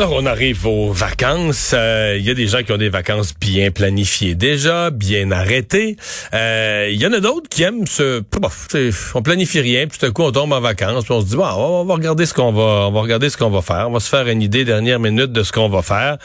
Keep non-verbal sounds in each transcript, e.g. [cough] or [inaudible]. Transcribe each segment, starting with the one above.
Alors, on arrive aux vacances. Euh, Il y a des gens qui ont des vacances bien planifiées déjà, bien arrêtées. Euh, Il y en a d'autres qui aiment se... Bof, on planifie rien, puis tout à coup, on tombe en vacances, puis on se dit, on va regarder ce qu'on va, on va regarder ce qu'on va faire. On va se faire une idée dernière minute de ce qu'on va faire.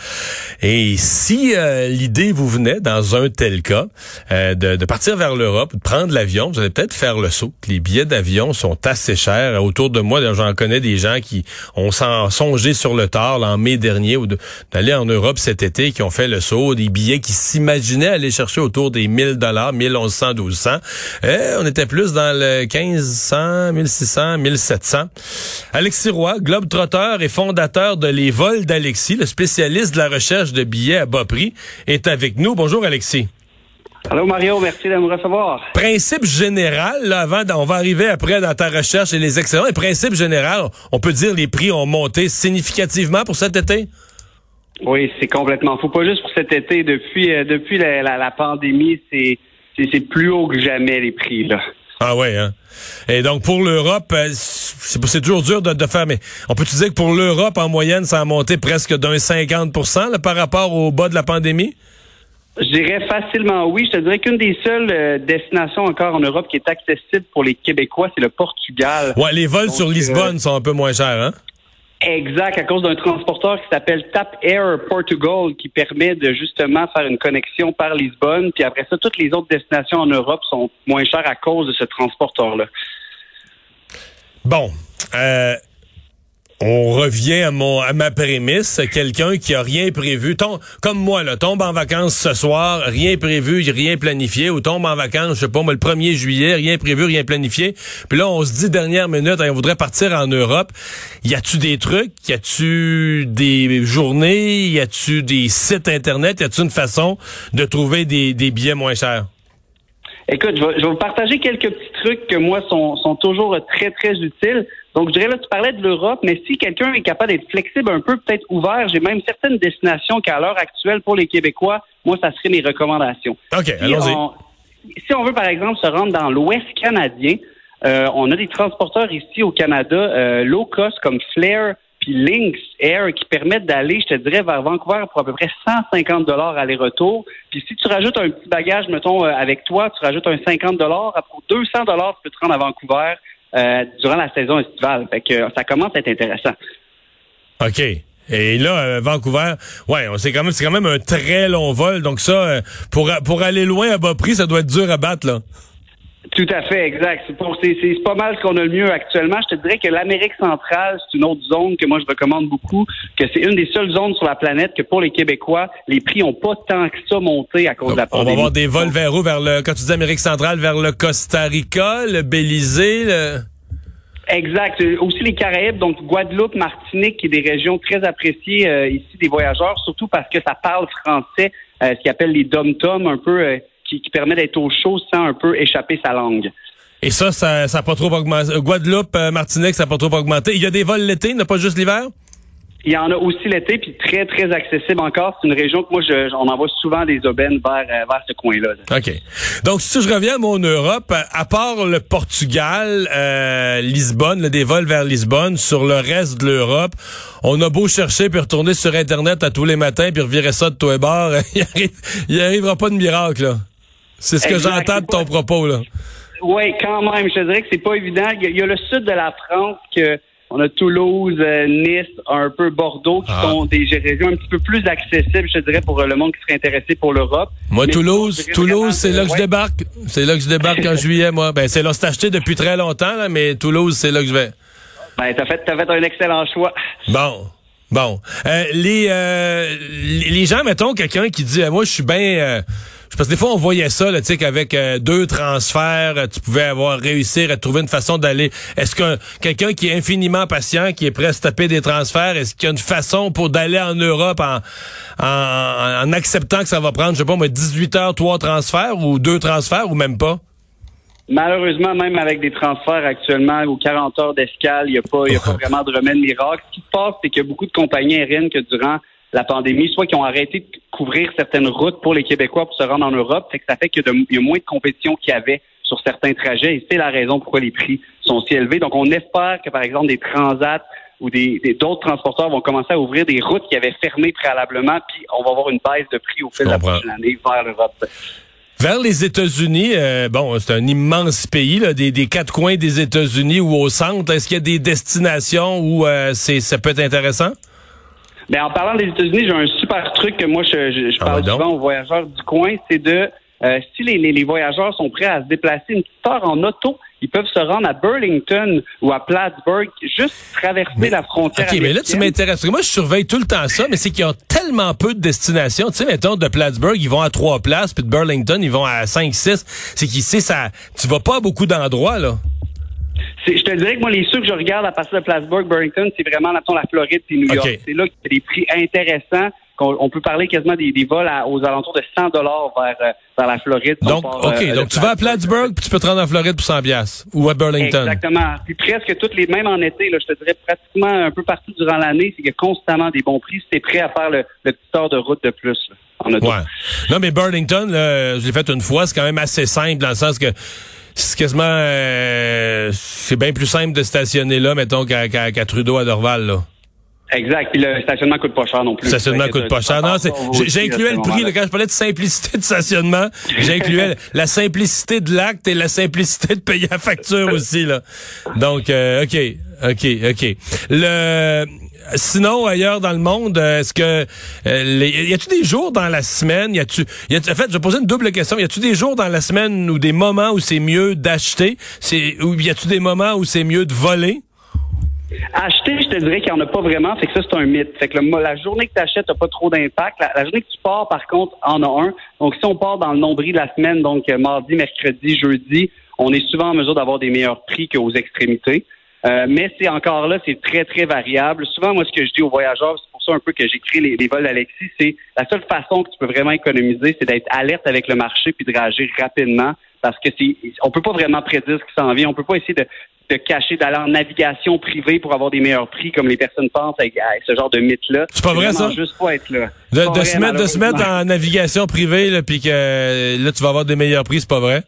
Et si euh, l'idée vous venait, dans un tel cas, de, partir vers l'Europe, de prendre l'avion, vous allez peut-être faire le saut. Les billets d'avion sont assez chers. Autour de moi, j'en connais des gens qui ont songé sur le tard mai dernier ou d'aller en Europe cet été, qui ont fait le saut, des billets qui s'imaginaient aller chercher autour des 1000 dollars, 1100, 1200. Euh, on était plus dans le 1500, 1600, 1700. Alexis Roy, globe-trotteur et fondateur de Les Vols d'Alexis, le spécialiste de la recherche de billets à bas prix, est avec nous. Bonjour Alexis. Allô Mario, merci de me recevoir. Principe général, là, avant, on va arriver après dans ta recherche et les excellents. Et principe général, on peut dire les prix ont monté significativement pour cet été? Oui, c'est complètement fou. Pas juste pour cet été. Depuis euh, depuis la, la, la pandémie, c'est plus haut que jamais les prix là. Ah ouais, hein? Et donc pour l'Europe, euh, c'est c'est toujours dur de, de faire, mais on peut-tu dire que pour l'Europe, en moyenne, ça a monté presque d'un 50 là, par rapport au bas de la pandémie? Je dirais facilement oui. Je te dirais qu'une des seules euh, destinations encore en Europe qui est accessible pour les Québécois, c'est le Portugal. Ouais, les vols Donc, sur Lisbonne euh, sont un peu moins chers, hein? Exact, à cause d'un transporteur qui s'appelle Tap Air Portugal, qui permet de justement faire une connexion par Lisbonne. Puis après ça, toutes les autres destinations en Europe sont moins chères à cause de ce transporteur-là. Bon, euh, on revient à mon à ma prémisse. Quelqu'un qui a rien prévu, tom- comme moi, là, tombe en vacances ce soir, rien prévu, rien planifié, ou tombe en vacances, je sais pas, moi, le 1er juillet, rien prévu, rien planifié. Puis là, on se dit dernière minute, on voudrait partir en Europe. Y a-tu des trucs? Y a-tu des journées? Y a-tu des sites internet? Y a-tu une façon de trouver des, des billets moins chers? Écoute, je vais, je vais vous partager quelques petits trucs que moi sont, sont toujours très, très utiles. Donc, je dirais là, tu parlais de l'Europe, mais si quelqu'un est capable d'être flexible un peu, peut-être ouvert, j'ai même certaines destinations qu'à l'heure actuelle, pour les Québécois, moi, ça serait mes recommandations. OK, Si allons-y. on, si on veut, par exemple, se rendre dans l'Ouest canadien, euh, on a des transporteurs ici au Canada, euh, low cost comme Flair puis Lynx Air qui permettent d'aller, je te dirais, vers Vancouver pour à peu près 150 dollars aller-retour. Puis si tu rajoutes un petit bagage, mettons, euh, avec toi, tu rajoutes un 50 dollars, pour 200 dollars, tu peux te rendre à Vancouver euh, durant la saison estivale. Fait que euh, ça commence à être intéressant. OK. Et là, euh, Vancouver, ouais, on- c'est quand même, c'est quand même un très long vol. Donc ça, euh, pour pour aller loin à bas prix, ça doit être dur à battre là. Tout à fait, exact. C'est pour- c'est- c'est pas mal ce qu'on a le mieux actuellement. Je te dirais que l'Amérique centrale, c'est une autre zone que moi je recommande beaucoup, que c'est une des seules zones sur la planète que pour les Québécois, les prix ont pas tant que ça monté à cause de la On va pandémie. avoir des vols vers où? Vers le, quand tu dis Amérique centrale, vers le Costa Rica, le Belize, le... Exact. Euh, Aussi les Caraïbes, donc Guadeloupe, Martinique, qui est des régions très appréciées euh, ici des voyageurs, surtout parce que ça parle français, euh, ce qu'ils appellent les dom-toms, un peu, euh, qui, qui permet d'être au chaud sans un peu échapper sa langue. Et ça, ça n'a pas trop augmenté. Guadeloupe, euh, Martinique, ça n'a pas trop augmenté. Il y a des vols l'été, il n'y a pas juste l'hiver? Il y en a aussi l'été, puis très, très accessible encore. C'est une région que moi, je, on envoie souvent des aubaines vers, euh, vers ce coin-là. là. OK. Donc, si je reviens à mon Europe, à part le Portugal, euh, Lisbonne, là, des vols vers Lisbonne, sur le reste de l'Europe, on a beau chercher puis retourner sur Internet à tous les matins puis revirer ça de tous les bords, [laughs] il arrive, il arrivera pas de miracle, là. C'est ce que j'entends de ton pas- propos, là. Oui, quand même. Je te dirais que c'est pas évident. Il y, a, il y a le sud de la France que on a Toulouse, euh, Nice, un peu Bordeaux, qui Ah. sont des régions un petit peu plus accessibles, je te dirais, pour euh, le monde qui serait intéressé pour l'Europe. Moi, Mais Toulouse, Toulouse, c'est là que je débarque. C'est là que je débarque en juillet, moi. Ben, c'est là, c'est acheté depuis très longtemps, là, mais Toulouse, c'est là que je vais. Ben, t'as fait, t'as fait un excellent choix. Bon. Bon. Euh, les, euh, les gens, mettons, quelqu'un qui dit, euh, moi, je suis bien... parce que des fois, on voyait ça, tu sais, qu'avec euh, deux transferts, tu pouvais avoir réussir à trouver une façon d'aller. Est-ce que quelqu'un qui est infiniment patient, qui est prêt à se taper des transferts, est-ce qu'il y a une façon pour d'aller en Europe en, en, en acceptant que ça va prendre, je sais pas, moi, 18 heures, trois transferts ou deux transferts ou même pas? Malheureusement, même avec des transferts actuellement aux 40 heures d'escale, il n'y a, pas, y a pas vraiment de remède miracle. Ce qui se passe, c'est qu'il y a beaucoup de compagnies aériennes que durant la pandémie, soit qui ont arrêté de couvrir certaines routes pour les Québécois pour se rendre en Europe, c'est que ça fait qu'il y, a moins de compétition qu'il y avait sur certains trajets et c'est la raison pourquoi les prix sont si élevés. Donc, on espère que, par exemple, des transats ou des d'autres transporteurs vont commencer à ouvrir des routes qui avaient fermé préalablement, puis on va avoir une baisse de prix au fil de la prochaine année vers l'Europe. Vers les États-Unis, euh, bon, c'est un immense pays, là, des, des, quatre coins des États-Unis ou au centre. Est-ce qu'il y a des destinations où euh, c'est ça peut être intéressant? Bien, en parlant des États-Unis, j'ai un super truc que moi je, je, ah, parle souvent aux voyageurs du coin, c'est de euh, si les, les, voyageurs sont prêts à se déplacer une petite heure en auto, ils peuvent se rendre à Burlington ou à Plattsburgh, juste traverser la frontière. OK, mais là, tu m'intéresses. Moi, je surveille tout le temps ça, mais c'est qu'ils ont tellement peu de destinations. Tu sais, mettons, de Plattsburgh, ils vont à trois places, puis de Burlington, ils vont à cinq, six. C'est qu'ils, ça, tu vas pas à beaucoup d'endroits, là. Je te dirais que moi, les ceux que je regarde à partir de Plattsburgh, Burlington, c'est vraiment, mettons, la Floride et New York. C'est là qu'il y a des prix intéressants on, peut parler quasiment des, vols aux alentours de 100 dollars vers, euh, vers la Floride. Donc, OK. Euh, donc, tu vas à Plattsburgh, puis tu peux te rendre en Floride pour 100 piastres. Ou à Burlington. Exactement. Puis presque toutes les, mêmes en été, là, je te dirais pratiquement un peu partout durant l'année, c'est qu'il y a constamment des bons prix si tu es prêt à faire le, petit tour de route de plus. en auto. Ouais. Non, mais Burlington, je l'ai fait une fois, c'est quand même assez simple dans le sens que c'est quasiment euh, c'est bien plus simple de stationner là, mettons, qu'à Trudeau à Dorval, là. Exact. Puis le stationnement coûte pas cher non plus. Le stationnement coûte pas cher. Non, j'incluais le prix, quand je parlais de simplicité de stationnement, j'incluais [laughs] la simplicité de l'acte et la simplicité de payer la facture aussi, là. Donc, euh, OK, OK, OK. Le, sinon, ailleurs dans le monde, est-ce que, euh, y a-tu des jours dans la semaine, y a-tu, en fait, je vais poser une double question. Y a-tu des jours dans la semaine ou des moments où c'est mieux d'acheter? C'est, ou y a-tu des moments où c'est mieux de voler? Acheter, je te dirais qu'il n'y en a pas vraiment, fait que ça, c'est un mythe. Fait que la journée que tu achètes n'a pas trop d'impact. La, journée que tu pars, par contre, en a un. Donc, si on part dans le nombril de la semaine, donc euh, mardi, mercredi, jeudi, on est souvent en mesure d'avoir des meilleurs prix qu'aux extrémités. Euh, mais c'est encore là, c'est très, très variable. Souvent, moi, ce que je dis aux voyageurs, c'est pour ça un peu que j'écris les, les vols d'Alexis, c'est la seule façon que tu peux vraiment économiser, c'est d'être alerte avec le marché puis de réagir rapidement parce que c'est, on peut pas vraiment prédire ce qui s'en vient. On peut pas essayer de, de cacher, d'aller en navigation privée pour avoir des meilleurs prix, comme les personnes pensent avec, ce genre de mythe-là. C'est pas vrai, ça? Juste pas être là. De, se mettre, de se mettre en navigation privée, là, puis que là, tu vas avoir des meilleurs prix, c'est pas vrai?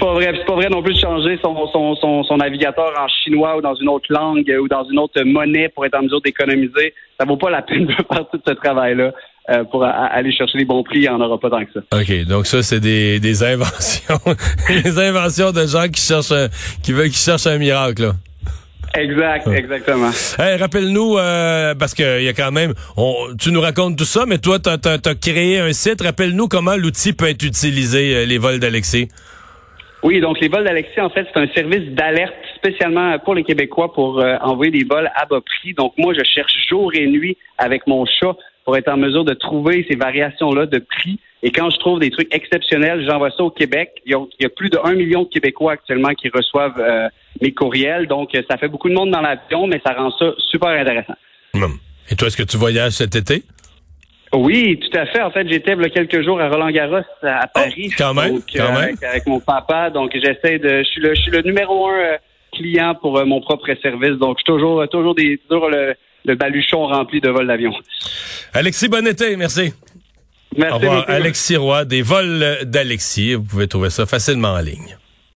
C'est pas vrai. C'est pas vrai non plus de changer son, son, son, son, navigateur en chinois ou dans une autre langue ou dans une autre monnaie pour être en mesure d'économiser. Ça vaut pas la [laughs] peine de faire tout ce travail-là. Euh, pour aller chercher les bons prix, il n'y en aura pas tant que ça. OK, donc ça, c'est des, des inventions. [laughs] des inventions de gens qui cherchent un, qui veulent qui cherchent un miracle. Là. Exact, exactement. Hey, rappelle-nous, euh, parce qu'il y a quand même, tu nous racontes tout ça, mais toi, tu as, créé un site. Rappelle-nous comment l'outil peut être utilisé, euh, les vols d'Alexis. Oui, donc les vols d'Alexis, en fait, c'est un service d'alerte spécialement pour les Québécois pour envoyer des vols à bas prix. Donc moi, je cherche jour et nuit avec mon chat pour être en mesure de trouver ces variations-là de prix. Et quand je trouve des trucs exceptionnels, j'envoie ça au Québec. Il y, a, plus de 1 million de Québécois actuellement qui reçoivent euh, mes courriels. Donc, ça fait beaucoup de monde dans l'avion, mais ça rend ça super intéressant. Hum. Et toi, est-ce que tu voyages cet été? Oui, tout à fait. En fait, j'étais il y a quelques jours à Roland-Garros à oh, Paris. quand même, quand même. Avec, mon papa. Donc, j'essaie de. Je suis le, je suis le numéro un euh, client pour euh, mon propre service. Donc, je suis toujours, toujours des, toujours le, le baluchon rempli de vols d'avion. Alexis, bon été, merci. Merci. Au revoir, Alexis Roy, des vols d'Alexis. Vous pouvez trouver ça facilement en ligne.